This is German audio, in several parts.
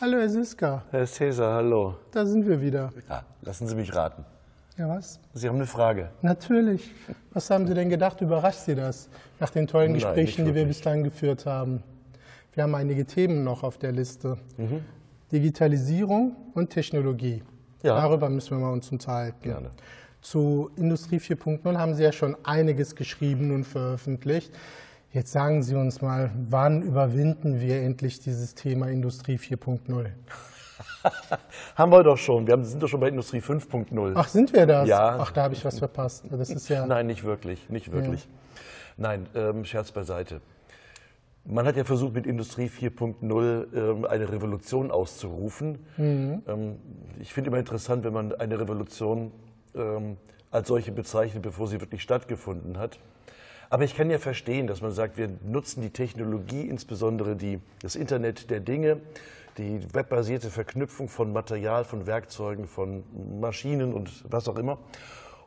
Hallo, Herr Siska. Herr Cäsar, hallo. Da sind wir wieder. Ja, lassen Sie mich raten. Ja, was? Sie haben eine Frage. Natürlich. Was haben Sie denn gedacht? Überrascht Sie das nach den tollen Nein, Gesprächen, die wir bislang geführt haben? Wir haben einige Themen noch auf der Liste. Mhm. Digitalisierung und Technologie. Ja. Darüber müssen wir mal uns unterhalten. Gerne. Zu Industrie 4.0 haben Sie ja schon einiges geschrieben und veröffentlicht. Jetzt sagen Sie uns mal, wann überwinden wir endlich dieses Thema Industrie 4.0? Haben wir doch schon. Wir haben- sind doch schon bei Industrie 5.0. Ach, sind wir das? Ja. Ach, da habe ich was verpasst. Das ist ja. Nein, nicht wirklich. Nicht wirklich. Nein, ähm, Scherz beiseite. Man hat ja versucht, mit Industrie 4.0 ähm, eine Revolution auszurufen. Mhm. Ähm, ich finde immer interessant, wenn man eine Revolution ähm, als solche bezeichnet, bevor sie wirklich stattgefunden hat. Aber ich kann ja verstehen, dass man sagt, wir nutzen die Technologie, insbesondere die, das Internet der Dinge, die webbasierte Verknüpfung von Material, von Werkzeugen, von Maschinen und was auch immer,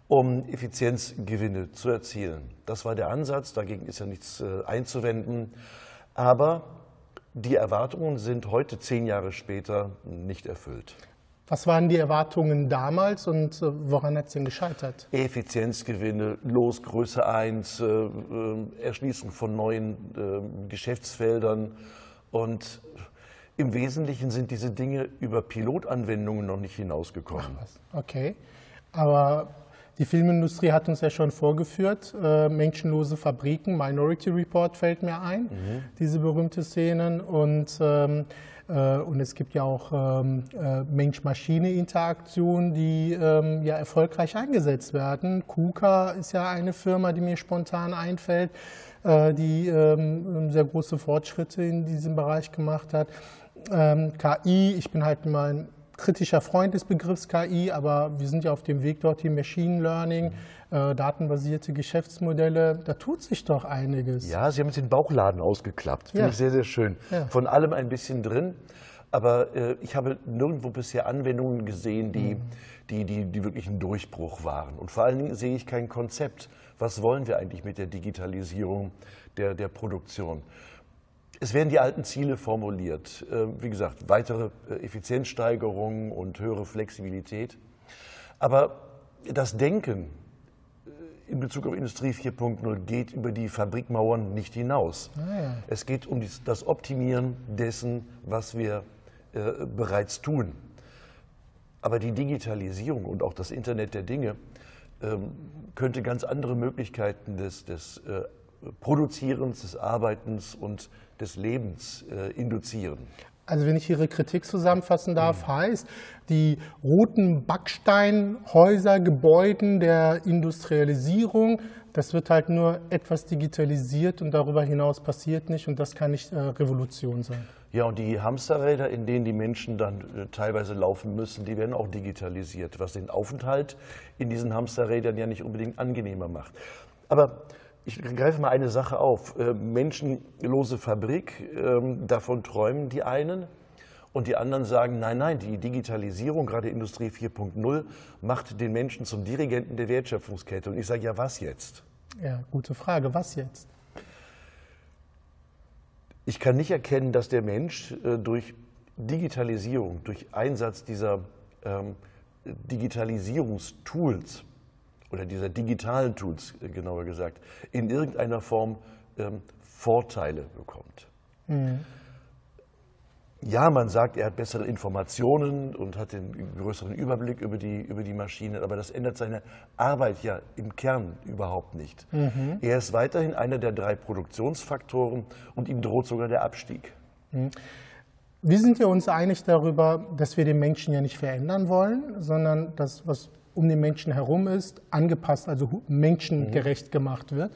um Effizienzgewinne zu erzielen. Das war der Ansatz, dagegen ist ja nichts äh, einzuwenden. Aber die Erwartungen sind heute, zehn Jahre später, nicht erfüllt. Was waren die Erwartungen damals und äh, woran hat es denn gescheitert? Effizienzgewinne, los Größe 1, äh, äh, Erschließung von neuen äh, Geschäftsfeldern. Und im Wesentlichen sind diese Dinge über Pilotanwendungen noch nicht hinausgekommen. Okay. Aber die Filmindustrie hat uns ja schon vorgeführt, äh, menschenlose Fabriken, Minority Report fällt mir ein, diese berühmte Szenen. Und, ähm, äh, und es gibt ja auch ähm, äh, Mensch-Maschine-Interaktionen, die ähm, ja erfolgreich eingesetzt werden. KUKA ist ja eine Firma, die mir spontan einfällt, äh, die ähm, sehr große Fortschritte in diesem Bereich gemacht hat. KI, ich bin halt ein kritischer Freund des Begriffs KI, aber wir sind ja auf dem Weg dorthin, Machine Learning, äh, datenbasierte Geschäftsmodelle, da tut sich doch einiges. Ja, Sie haben jetzt den Bauchladen ausgeklappt. Finde Ja. ich sehr, sehr schön. Ja. Von allem ein bisschen drin. Aber äh, ich habe nirgendwo bisher Anwendungen gesehen, die, die, die, die wirklich ein Durchbruch waren. Und vor allen Dingen sehe ich kein Konzept. Was wollen wir eigentlich mit der Digitalisierung der, der Produktion? Es werden die alten Ziele formuliert. Äh, Wie gesagt, weitere äh, Effizienzsteigerung und höhere Flexibilität. Aber das Denken in Bezug auf Industrie 4.0 geht über die Fabrikmauern nicht hinaus. Es geht um das Optimieren dessen, was wir äh, bereits tun. Aber die Digitalisierung und auch das Internet der Dinge ähm, könnte ganz andere Möglichkeiten des, des äh, Produzierens, des Arbeitens und des Lebens äh, induzieren. Also wenn ich Ihre Kritik zusammenfassen darf, heißt, die roten Backsteinhäuser, Gebäuden der Industrialisierung, das wird halt nur etwas digitalisiert und darüber hinaus passiert nicht und das kann nicht äh, Revolution sein. Ja, und die Hamsterräder, in denen die Menschen dann äh, teilweise laufen müssen, die werden auch digitalisiert, was den Aufenthalt in diesen Hamsterrädern ja nicht unbedingt angenehmer macht. Aber ich greife mal eine Sache auf. Äh, Menschenlose Fabrik, ähm, davon träumen die einen. Und die anderen sagen, nein, nein, die Digitalisierung, gerade Industrie 4.0, macht den Menschen zum Dirigenten der Wertschöpfungskette. Und ich sage, ja, was jetzt? Ja, gute Frage. Was jetzt? Ich kann nicht erkennen, dass der Mensch äh, durch Digitalisierung, durch Einsatz dieser ähm, Digitalisierungstools oder dieser digitalen Tools, äh, genauer gesagt, in irgendeiner Form ähm, Vorteile bekommt. Ja, man sagt, er hat bessere Informationen und hat den größeren Überblick über die, über die Maschinen, aber das ändert seine Arbeit ja im Kern überhaupt nicht. Er ist weiterhin einer der drei Produktionsfaktoren und ihm droht sogar der Abstieg. Wir sind ja uns einig darüber, dass wir den Menschen ja nicht verändern wollen, sondern das, was um den Menschen herum ist, angepasst, also menschengerecht gemacht wird.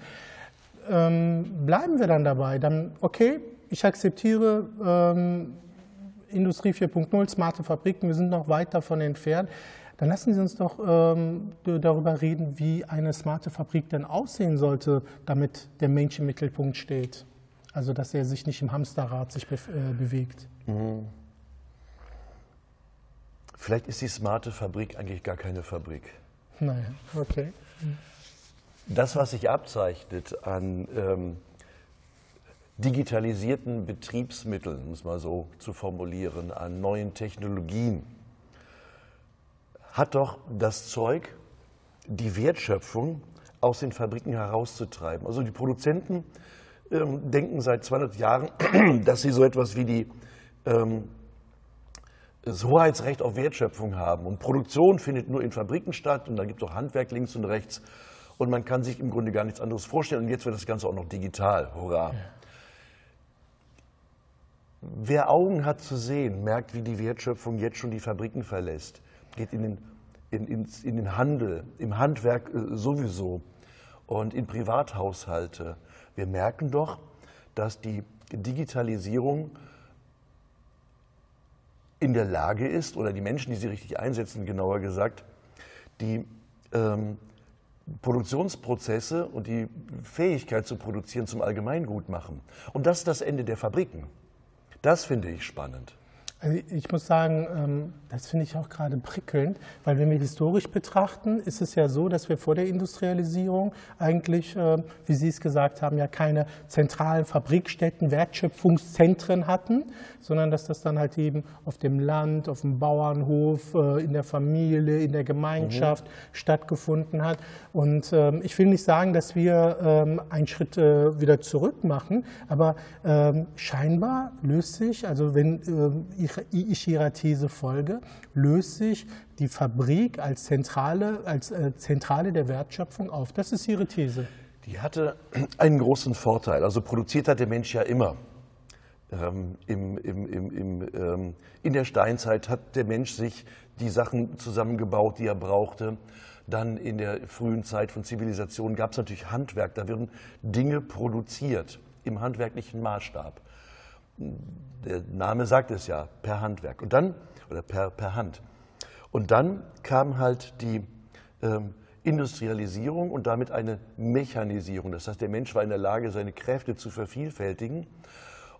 Ähm, bleiben wir dann dabei? Dann, okay, ich akzeptiere ähm, Industrie 4.0, smarte Fabriken, wir sind noch weit davon entfernt. Dann lassen Sie uns doch ähm, darüber reden, wie eine smarte Fabrik denn aussehen sollte, damit der Mensch im Mittelpunkt steht. Also, dass er sich nicht im Hamsterrad sich bef- äh, bewegt. Vielleicht ist die smarte Fabrik eigentlich gar keine Fabrik. Naja, okay. Das, was sich abzeichnet an ähm, digitalisierten Betriebsmitteln, um es mal so zu formulieren, an neuen Technologien, hat doch das Zeug, die Wertschöpfung aus den Fabriken herauszutreiben. Also die Produzenten ähm, denken seit 200 Jahren, dass sie so etwas wie die, ähm, das Hoheitsrecht auf Wertschöpfung haben. Und Produktion findet nur in Fabriken statt und dann gibt es auch Handwerk links und rechts. Und man kann sich im Grunde gar nichts anderes vorstellen. Und jetzt wird das Ganze auch noch digital. Hurra! Ja. Wer Augen hat zu sehen, merkt, wie die Wertschöpfung jetzt schon die Fabriken verlässt, geht in den, in, in, in den Handel, im Handwerk äh, sowieso und in Privathaushalte. Wir merken doch, dass die Digitalisierung in der Lage ist, oder die Menschen, die sie richtig einsetzen, genauer gesagt, die ähm, Produktionsprozesse und die Fähigkeit zu produzieren zum Allgemeingut machen. Und das ist das Ende der Fabriken. Das finde ich spannend. Also ich muss sagen, ähm, das finde ich auch gerade prickelnd, weil wenn wir historisch betrachten, ist es ja so, dass wir vor der Industrialisierung eigentlich, ähm, wie Sie es gesagt haben, ja keine zentralen Fabrikstätten, Wertschöpfungszentren hatten, sondern dass das dann halt eben auf dem Land, auf dem Bauernhof, äh, in der Familie, in der Gemeinschaft mhm. stattgefunden hat. Und ähm, ich will nicht sagen, dass wir einen Schritt äh, wieder zurück machen, aber scheinbar löst sich, also wenn ich Ihrer These folge, löst sich die Fabrik als Zentrale, als äh, Zentrale der Wertschöpfung auf. Das ist Ihre These. Die hatte einen großen Vorteil. Also produziert hat der Mensch ja immer. Ähm, im, im, im, ähm, in der Steinzeit hat der Mensch sich die Sachen zusammengebaut, die er brauchte. Dann in der frühen Zeit von Zivilisation gab es natürlich Handwerk. Da werden Dinge produziert im handwerklichen Maßstab der Name sagt es ja, per Handwerk. Und dann, oder per, per Hand. Und dann kam halt die ähm, Industrialisierung und damit eine Mechanisierung. Das heißt, der Mensch war in der Lage, seine Kräfte zu vervielfältigen.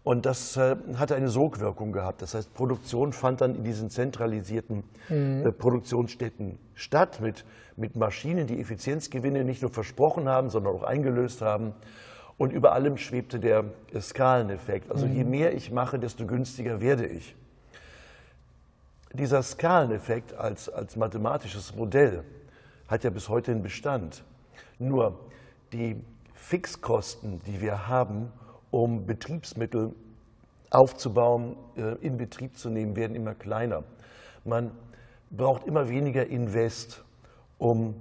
Und das äh, hatte eine Sogwirkung gehabt. Das heißt, Produktion fand dann in diesen zentralisierten mhm. äh, Produktionsstätten statt, mit, mit Maschinen, die Effizienzgewinne nicht nur versprochen haben, sondern auch eingelöst haben. Und über allem schwebte der Skaleneffekt. Also je mhm. mehr ich mache, desto günstiger werde ich. Dieser Skaleneffekt als, als mathematisches Modell hat ja bis heute einen Bestand. Nur die Fixkosten, die wir haben, um Betriebsmittel aufzubauen, äh, in Betrieb zu nehmen, werden immer kleiner. Man braucht immer weniger Invest, um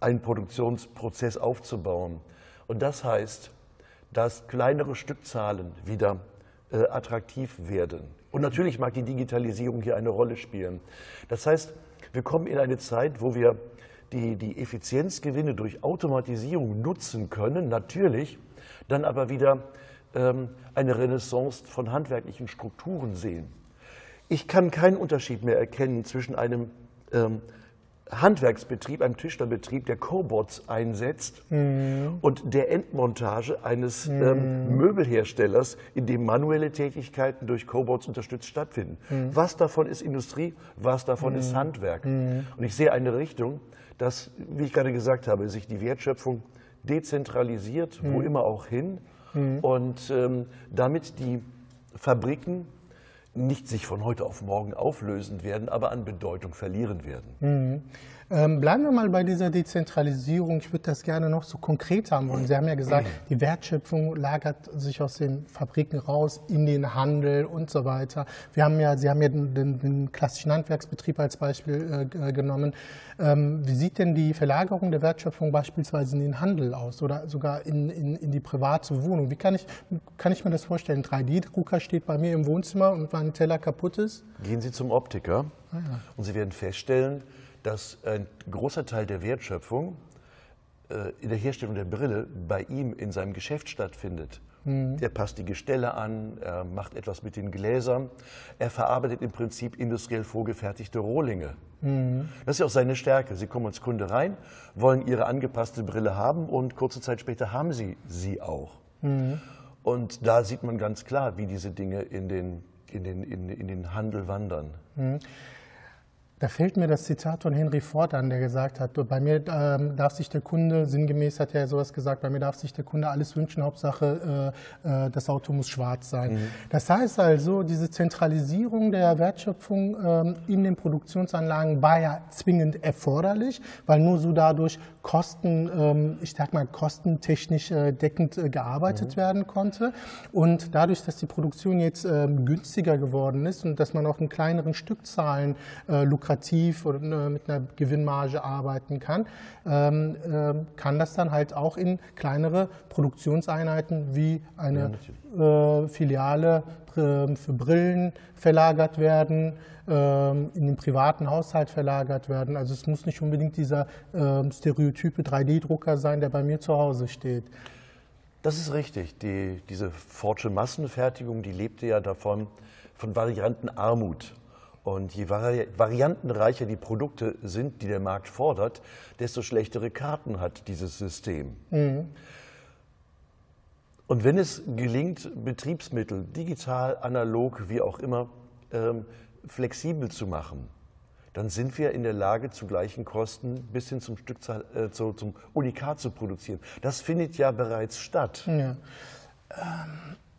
einen Produktionsprozess aufzubauen. Und das heißt, dass kleinere Stückzahlen wieder äh, attraktiv werden. Und natürlich mag die Digitalisierung hier eine Rolle spielen. Das heißt, wir kommen in eine Zeit, wo wir die, die Effizienzgewinne durch Automatisierung nutzen können, natürlich, dann aber wieder ähm, eine Renaissance von handwerklichen Strukturen sehen. Ich kann keinen Unterschied mehr erkennen zwischen einem ähm, Handwerksbetrieb, einem Tischlerbetrieb, der Cobots einsetzt mhm. und der Endmontage eines mhm. ähm, Möbelherstellers, in dem manuelle Tätigkeiten durch Cobots unterstützt stattfinden. Mhm. Was davon ist Industrie, was davon ist mhm. Handwerk? Mhm. Und ich sehe eine Richtung, dass, wie ich gerade gesagt habe, sich die Wertschöpfung dezentralisiert, wo mhm. immer auch hin, und ähm, damit die Fabriken nicht sich von heute auf morgen auflösen werden, aber an Bedeutung verlieren werden. Mhm. Ähm, bleiben wir mal bei dieser Dezentralisierung. Ich würde das gerne noch so konkret haben wollen. Sie haben ja gesagt, die Wertschöpfung lagert sich aus den Fabriken raus in den Handel und so weiter. Wir haben ja, Sie haben ja den, den, den klassischen Handwerksbetrieb als Beispiel äh, genommen. Ähm, wie sieht denn die Verlagerung der Wertschöpfung beispielsweise in den Handel aus oder sogar in, in, in die private Wohnung? Wie kann ich, kann ich mir das vorstellen? 3D-Drucker steht bei mir im Wohnzimmer und mein Teller kaputt ist? Gehen Sie zum Optiker ah, ja. und Sie werden feststellen, dass ein großer Teil der Wertschöpfung äh, in der Herstellung der Brille bei ihm in seinem Geschäft stattfindet. Mhm. Er passt die Gestelle an, er macht etwas mit den Gläsern, er verarbeitet im Prinzip industriell vorgefertigte Rohlinge. Mhm. Das ist ja auch seine Stärke. Sie kommen als Kunde rein, wollen Ihre angepasste Brille haben und kurze Zeit später haben Sie sie auch. Mhm. Und da sieht man ganz klar, wie diese Dinge in den, in den, in, in den Handel wandern. Da fällt mir das Zitat von Henry Ford an, der gesagt hat, bei mir ähm, darf sich der Kunde, sinngemäß hat er sowas gesagt, bei mir darf sich der Kunde alles wünschen, Hauptsache äh, äh, das Auto muss schwarz sein. Mhm. Das heißt also, diese Zentralisierung der Wertschöpfung ähm, in den Produktionsanlagen war ja zwingend erforderlich, weil nur so dadurch Kosten, ähm, ich sag mal, kostentechnisch äh, deckend äh, gearbeitet mhm. werden konnte. Und dadurch, dass die Produktion jetzt ähm, günstiger geworden ist und dass man auch in kleineren Stückzahlen äh, lukrativ oder ne, mit einer Gewinnmarge arbeiten kann, ähm, kann das dann halt auch in kleinere Produktionseinheiten wie eine äh, Filiale für Brillen verlagert werden, in den privaten Haushalt verlagert werden. Also es muss nicht unbedingt dieser stereotype 3D-Drucker sein, der bei mir zu Hause steht. Das ist richtig. Die, diese Fordsche Massenfertigung, die lebte ja davon, von Variantenarmut. Und je vari variantenreicher die Produkte sind, die der Markt fordert, desto schlechtere Karten hat dieses System. Mhm. Und wenn es gelingt, Betriebsmittel digital, analog, wie auch immer, ähm, flexibel zu machen, dann sind wir in der Lage, zu gleichen Kosten bis hin zum Stückzahl, äh, zu, zum Unikat zu produzieren. Das findet ja bereits statt. Ja.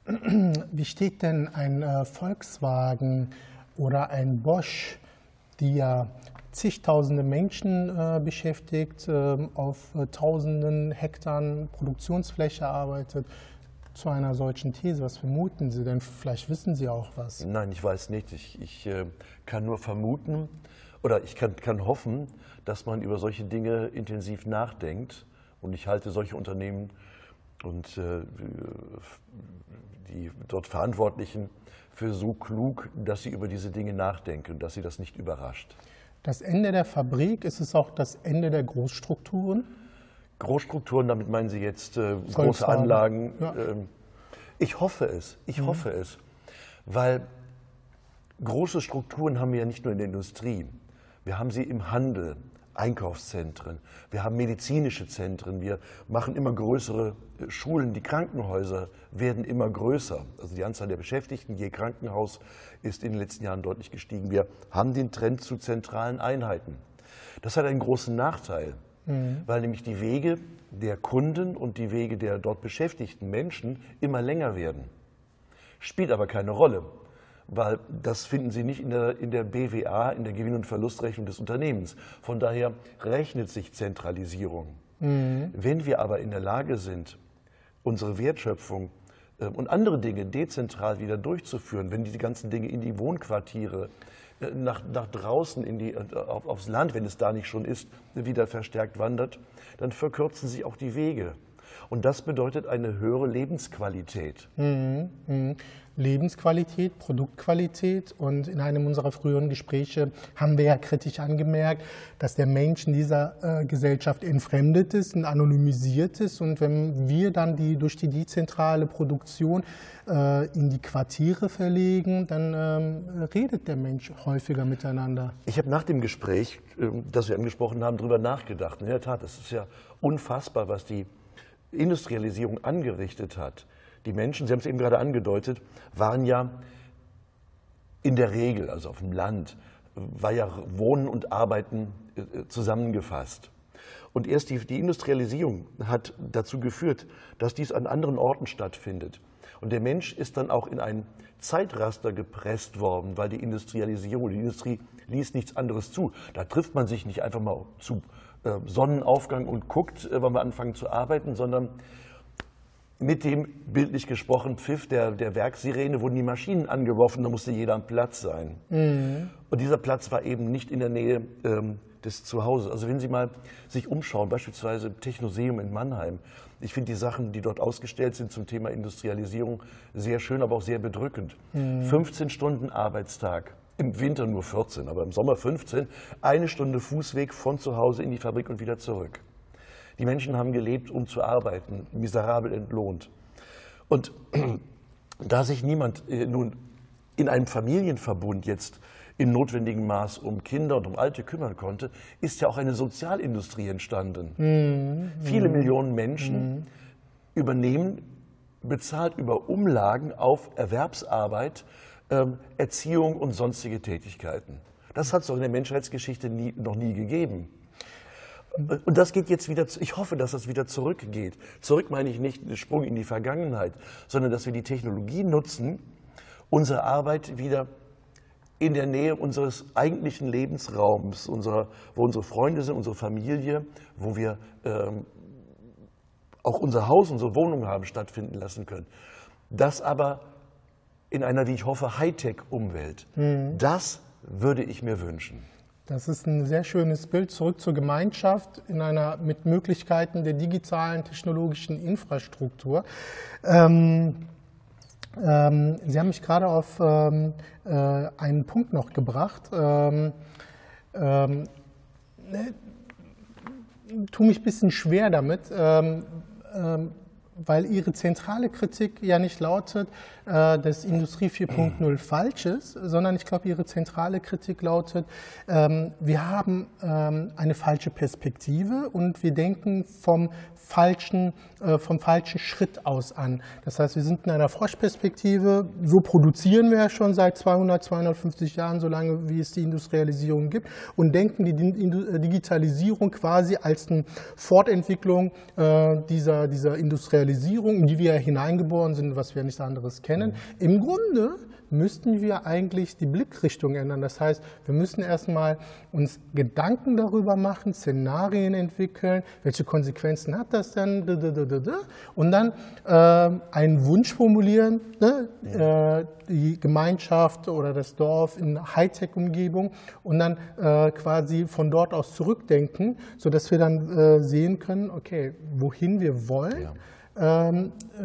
Ähm, wie steht denn ein äh, Volkswagen oder ein Bosch, die ja zigtausende Menschen äh, beschäftigt, äh, auf äh, tausenden Hektar Produktionsfläche arbeitet, zu einer solchen These? Was vermuten Sie denn? Vielleicht wissen Sie auch was. Nein, ich weiß nicht. Ich, ich äh, kann nur vermuten oder ich kann, kann hoffen, dass man über solche Dinge intensiv nachdenkt. Und ich halte solche Unternehmen und äh, die dort Verantwortlichen für so klug, dass sie über diese Dinge nachdenken, dass sie das nicht überrascht. Das Ende der Fabrik, ist es auch das Ende der Großstrukturen? Großstrukturen, damit meinen Sie jetzt äh, große Anlagen. Ja. Ähm, ich hoffe es, ich mhm. hoffe es, weil große Strukturen haben wir ja nicht nur in der Industrie, wir haben sie im Handel, Einkaufszentren, wir haben medizinische Zentren, wir machen immer größere äh, Schulen, die Krankenhäuser werden immer größer. Also die Anzahl der Beschäftigten je Krankenhaus ist in den letzten Jahren deutlich gestiegen. Wir haben den Trend zu zentralen Einheiten. Das hat einen großen Nachteil, mhm. weil nämlich die Wege der Kunden und die Wege der dort beschäftigten Menschen immer länger werden. Spielt aber keine Rolle weil das finden Sie nicht in der, in der BWA, in der Gewinn- und Verlustrechnung des Unternehmens. Von daher rechnet sich Zentralisierung. Mhm. Wenn wir aber in der Lage sind, unsere Wertschöpfung äh, und andere Dinge dezentral wieder durchzuführen, wenn diese ganzen Dinge in die Wohnquartiere, nach, nach draußen in die, äh, auf, aufs Land, wenn es da nicht schon ist, wieder verstärkt wandert, dann verkürzen sich auch die Wege. Und das bedeutet eine höhere Lebensqualität. Mhm. Mhm. Lebensqualität, Produktqualität. Und in einem unserer früheren Gespräche haben wir ja kritisch angemerkt, dass der Mensch in dieser äh, Gesellschaft entfremdet ist und anonymisiert ist. Und wenn wir dann die durch die dezentrale Produktion äh, in die Quartiere verlegen, dann ähm, redet der Mensch häufiger miteinander. Ich habe nach dem Gespräch, äh, das wir angesprochen haben, darüber nachgedacht. In der Tat, es ist ja unfassbar, was die Industrialisierung angerichtet hat. Die Menschen, Sie haben es eben gerade angedeutet, waren ja in der Regel, also auf dem Land, war ja Wohnen und Arbeiten äh, zusammengefasst. Und erst die, die, Industrialisierung hat dazu geführt, dass dies an anderen Orten stattfindet. Und der Mensch ist dann auch in ein Zeitraster gepresst worden, weil die Industrialisierung, die Industrie ließ nichts anderes zu. Da trifft man sich nicht einfach mal zu äh, Sonnenaufgang und guckt, äh, wann wir anfangen zu arbeiten, sondern mit dem, bildlich gesprochen, Pfiff der, der Werksirene wurden die Maschinen angeworfen, da musste jeder am Platz sein. Mhm. Und dieser Platz war eben nicht in der Nähe ähm, des Zuhauses. Also wenn Sie mal sich umschauen, beispielsweise im Technoseum in Mannheim, ich finde die Sachen, die dort ausgestellt sind zum Thema Industrialisierung, sehr schön, aber auch sehr bedrückend. Mhm. 15 Stunden Arbeitstag. Im Winter nur 14, aber im Sommer 15. Eine Stunde Fußweg von zu Hause in die Fabrik und wieder zurück. Die Menschen haben gelebt, um zu arbeiten, miserabel entlohnt. Und da sich niemand äh, nun in einem Familienverbund jetzt in notwendigem Maß um Kinder und um Alte kümmern konnte, ist ja auch eine Sozialindustrie entstanden. Mhm. Viele mhm. Millionen Menschen mhm. übernehmen, bezahlt über Umlagen auf Erwerbsarbeit, ähm, Erziehung und sonstige Tätigkeiten. Das hat es doch in der Menschheitsgeschichte nie, noch nie gegeben. Und das geht jetzt wieder, ich hoffe, dass das wieder zurückgeht. Zurück meine ich nicht einen Sprung in die Vergangenheit, sondern dass wir die Technologie nutzen, unsere Arbeit wieder in der Nähe unseres eigentlichen Lebensraums, unserer, wo unsere Freunde sind, unsere Familie, wo wir ähm, auch unser Haus, unsere Wohnung haben stattfinden lassen können. Das aber in einer, wie ich hoffe, Hightech-Umwelt. Mhm. Das würde ich mir wünschen. Das ist ein sehr schönes Bild zurück zur Gemeinschaft in einer mit Möglichkeiten der digitalen technologischen Infrastruktur. Ähm, ähm, Sie haben mich gerade auf ähm, äh, einen Punkt noch gebracht. Ähm, ähm ne, tue mich ein bisschen schwer damit, ähm, weil Ihre zentrale Kritik ja nicht lautet, äh, dass Industrie 4.0 falsch ist, sondern ich glaube, Ihre zentrale Kritik lautet, ähm, wir haben ähm, eine falsche Perspektive und wir denken vom falschen, äh, vom falschen Schritt aus an. Das heißt, wir sind in einer Froschperspektive, so produzieren wir ja schon seit 200, 250 Jahren, so lange wie es die Industrialisierung gibt, und denken die Digitalisierung quasi als eine Fortentwicklung äh, dieser, dieser Industrialisierung, in die wir hineingeboren sind, was wir nichts anderes kennen. Mhm. Im Grunde müssten wir eigentlich die Blickrichtung ändern. Das heißt, wir müssen erstmal uns Gedanken darüber machen, Szenarien entwickeln, welche Konsequenzen hat das denn, und dann äh, einen Wunsch formulieren, ne? äh, die Gemeinschaft oder das Dorf in Hightech-Umgebung und dann äh, quasi von dort aus zurückdenken, sodass wir dann äh, sehen können, okay, wohin wir wollen. Ja ähm, äh,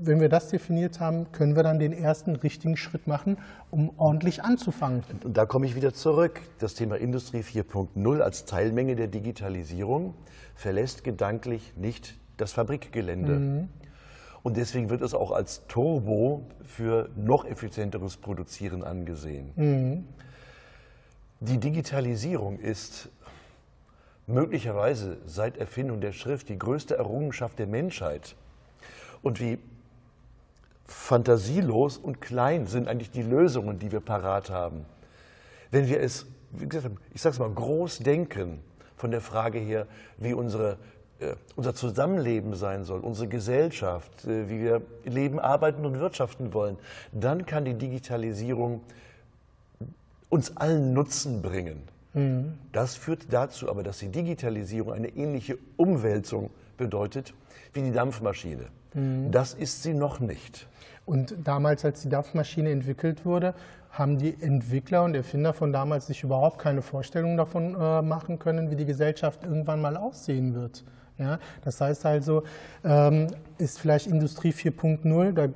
wenn wir das definiert haben, können wir dann den ersten richtigen Schritt machen, um ordentlich anzufangen. Und da komme ich wieder zurück. Das Thema Industrie 4.0 als Teilmenge der Digitalisierung verlässt gedanklich nicht das Fabrikgelände. Mhm. Und deswegen wird es auch als Turbo für noch effizienteres Produzieren angesehen. Mhm. Die Digitalisierung ist möglicherweise seit Erfindung der Schrift die größte Errungenschaft der Menschheit. Und wie fantasielos und klein sind eigentlich die Lösungen, die wir parat haben. Wenn wir es, wie gesagt, ich sage es mal, groß denken, von der Frage her, wie unsere, äh, unser Zusammenleben sein soll, unsere Gesellschaft, äh, wie wir leben, arbeiten und wirtschaften wollen, dann kann die Digitalisierung uns allen Nutzen bringen. Mhm. Das führt dazu aber, dass die Digitalisierung eine ähnliche Umwälzung bedeutet wie die Dampfmaschine. Mhm. Das ist sie noch nicht. Und damals, als die Dampfmaschine entwickelt wurde, haben die Entwickler und Erfinder von damals sich überhaupt keine Vorstellung davon äh, machen können, wie die Gesellschaft irgendwann mal aussehen wird. Ja, das heißt also, ähm, ist vielleicht Industrie 4.0, da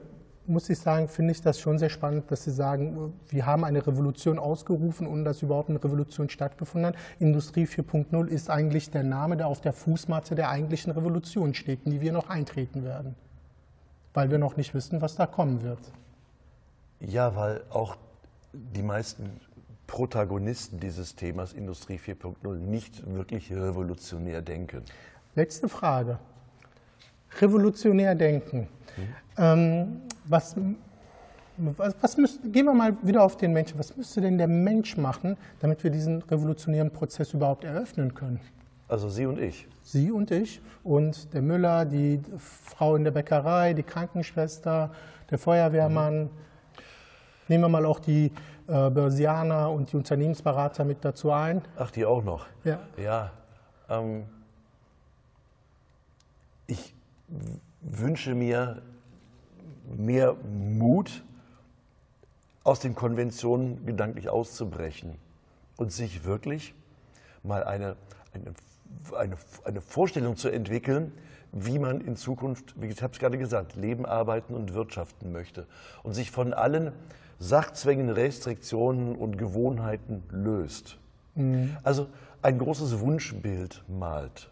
muss ich sagen, finde ich das schon sehr spannend, dass Sie sagen, wir haben eine Revolution ausgerufen, ohne dass überhaupt eine Revolution stattgefunden hat. Industrie 4.0 ist eigentlich der Name, der auf der Fußmatte der eigentlichen Revolution steht, in die wir noch eintreten werden, weil wir noch nicht wissen, was da kommen wird. Ja, weil auch die meisten Protagonisten dieses Themas Industrie 4.0 nicht wirklich revolutionär denken. Letzte Frage. Revolutionär denken. Ähm, was, was, was müsst, gehen wir mal wieder auf den Menschen. Was müsste denn der Mensch machen, damit wir diesen revolutionären Prozess überhaupt eröffnen können? Also Sie und ich. Sie und ich und der Müller, die Frau in der Bäckerei, die Krankenschwester, der Feuerwehrmann. Mhm. Nehmen wir mal auch die äh, Börsianer und die Unternehmensberater mit dazu ein. Ach, die auch noch? Ja. Ja. Ähm, ich wünsche mir mehr Mut, aus den Konventionen gedanklich auszubrechen und sich wirklich mal eine, eine, eine, eine Vorstellung zu entwickeln, wie man in Zukunft, wie ich habe es gerade gesagt, leben, arbeiten und wirtschaften möchte und sich von allen Sachzwängen, Restriktionen und Gewohnheiten löst. Mhm. Also ein großes Wunschbild malt.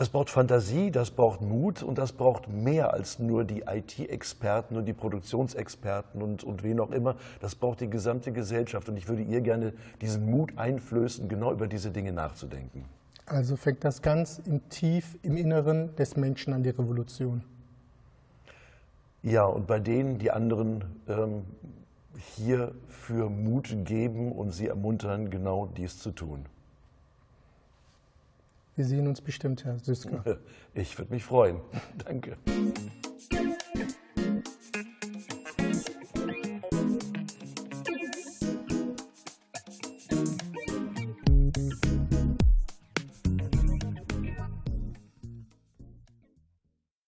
Das braucht Fantasie, das braucht Mut und das braucht mehr als nur die IT-Experten und die Produktionsexperten und, und wen auch immer. Das braucht die gesamte Gesellschaft und ich würde ihr gerne diesen Mut einflößen, genau über diese Dinge nachzudenken. Also fängt das ganz im Tief, im Inneren des Menschen an die Revolution. Ja, und bei denen die anderen ähm, hier für Mut geben und Sie ermuntern, genau dies zu tun. Wir sehen uns bestimmt, Herr Süsker. Ich würde mich freuen. Danke.